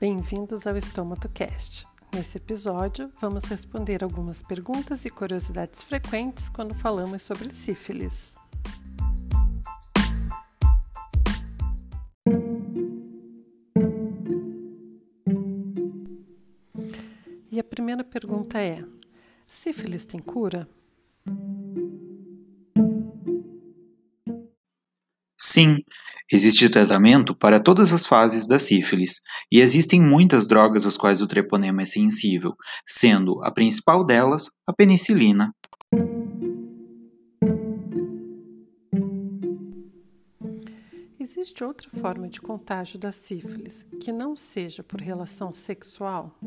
Bem-vindos ao EstômatoCast. Nesse episódio, vamos responder algumas perguntas e curiosidades frequentes quando falamos sobre sífilis. E a primeira pergunta é: sífilis tem cura? Sim, existe tratamento para todas as fases da sífilis, e existem muitas drogas às quais o treponema é sensível, sendo a principal delas a penicilina. Existe outra forma de contágio da sífilis que não seja por relação sexual?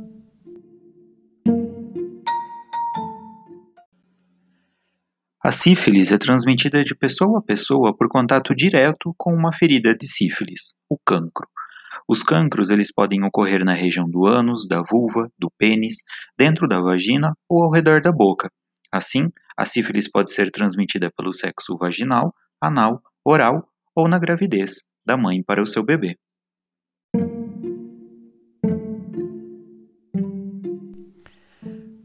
A sífilis é transmitida de pessoa a pessoa por contato direto com uma ferida de sífilis, o cancro. Os cancros eles podem ocorrer na região do ânus, da vulva, do pênis, dentro da vagina ou ao redor da boca. Assim, a sífilis pode ser transmitida pelo sexo vaginal, anal, oral ou na gravidez, da mãe para o seu bebê.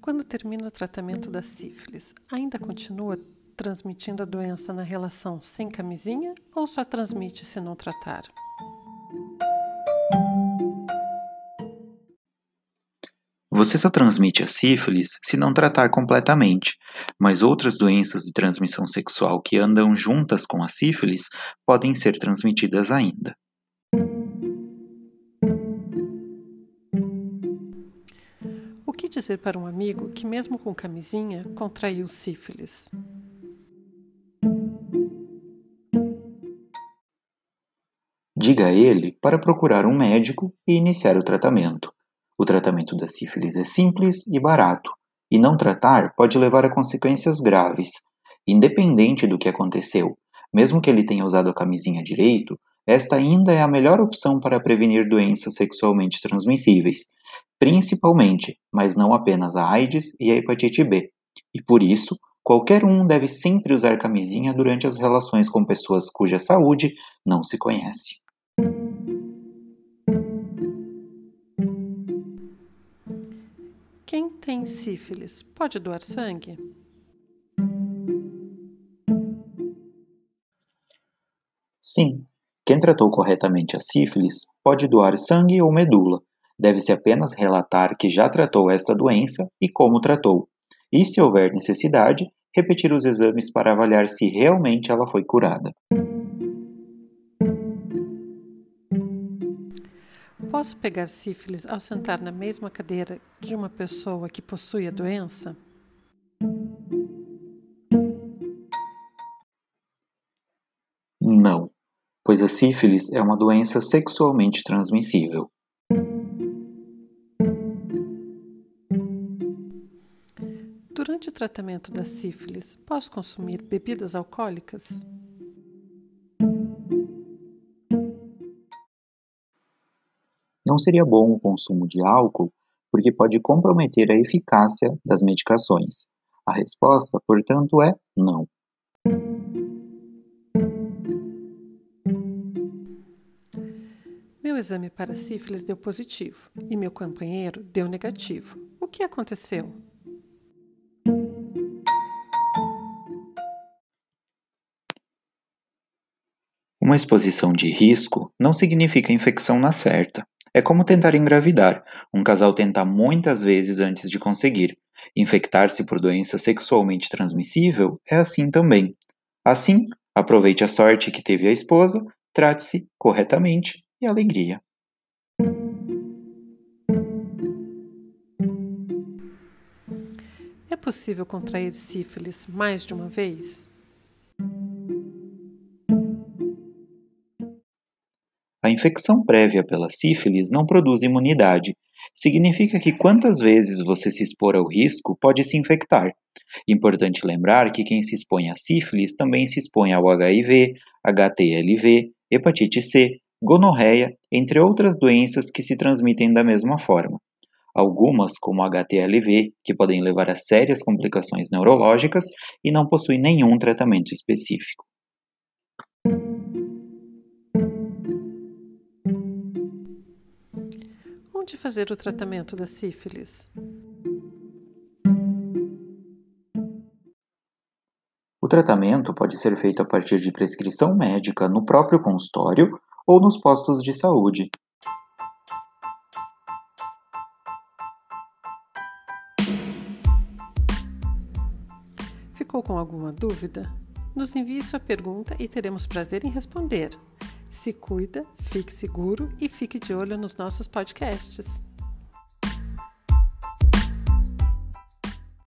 Quando termina o tratamento da sífilis, ainda continua transmitindo a doença na relação sem camisinha ou só transmite se não tratar? Você só transmite a sífilis se não tratar completamente, mas outras doenças de transmissão sexual que andam juntas com a sífilis podem ser transmitidas ainda. que dizer para um amigo que, mesmo com camisinha, contraiu sífilis? Diga a ele para procurar um médico e iniciar o tratamento. O tratamento da sífilis é simples e barato, e não tratar pode levar a consequências graves. Independente do que aconteceu, mesmo que ele tenha usado a camisinha direito, esta ainda é a melhor opção para prevenir doenças sexualmente transmissíveis, principalmente, mas não apenas a AIDS e a hepatite B. E por isso, qualquer um deve sempre usar camisinha durante as relações com pessoas cuja saúde não se conhece. Quem tem sífilis pode doar sangue? Sim, quem tratou corretamente a sífilis pode doar sangue ou medula, Deve-se apenas relatar que já tratou esta doença e como tratou, e, se houver necessidade, repetir os exames para avaliar se realmente ela foi curada. Posso pegar sífilis ao sentar na mesma cadeira de uma pessoa que possui a doença? Não, pois a sífilis é uma doença sexualmente transmissível. Durante o tratamento da sífilis, posso consumir bebidas alcoólicas? Não seria bom o consumo de álcool porque pode comprometer a eficácia das medicações. A resposta, portanto, é não. Meu exame para sífilis deu positivo e meu companheiro deu negativo. O que aconteceu? Uma exposição de risco não significa infecção na certa. É como tentar engravidar. Um casal tenta muitas vezes antes de conseguir. Infectar-se por doença sexualmente transmissível é assim também. Assim, aproveite a sorte que teve a esposa, trate-se corretamente e alegria. É possível contrair sífilis mais de uma vez? Infecção prévia pela sífilis não produz imunidade. Significa que quantas vezes você se expor ao risco pode se infectar. Importante lembrar que quem se expõe à sífilis também se expõe ao HIV, HTLV, hepatite C, gonorreia, entre outras doenças que se transmitem da mesma forma. Algumas, como HTLV, que podem levar a sérias complicações neurológicas e não possuem nenhum tratamento específico. Onde fazer o tratamento da sífilis? O tratamento pode ser feito a partir de prescrição médica no próprio consultório ou nos postos de saúde. Ficou com alguma dúvida? Nos envie sua pergunta e teremos prazer em responder. Se cuida, fique seguro e fique de olho nos nossos podcasts.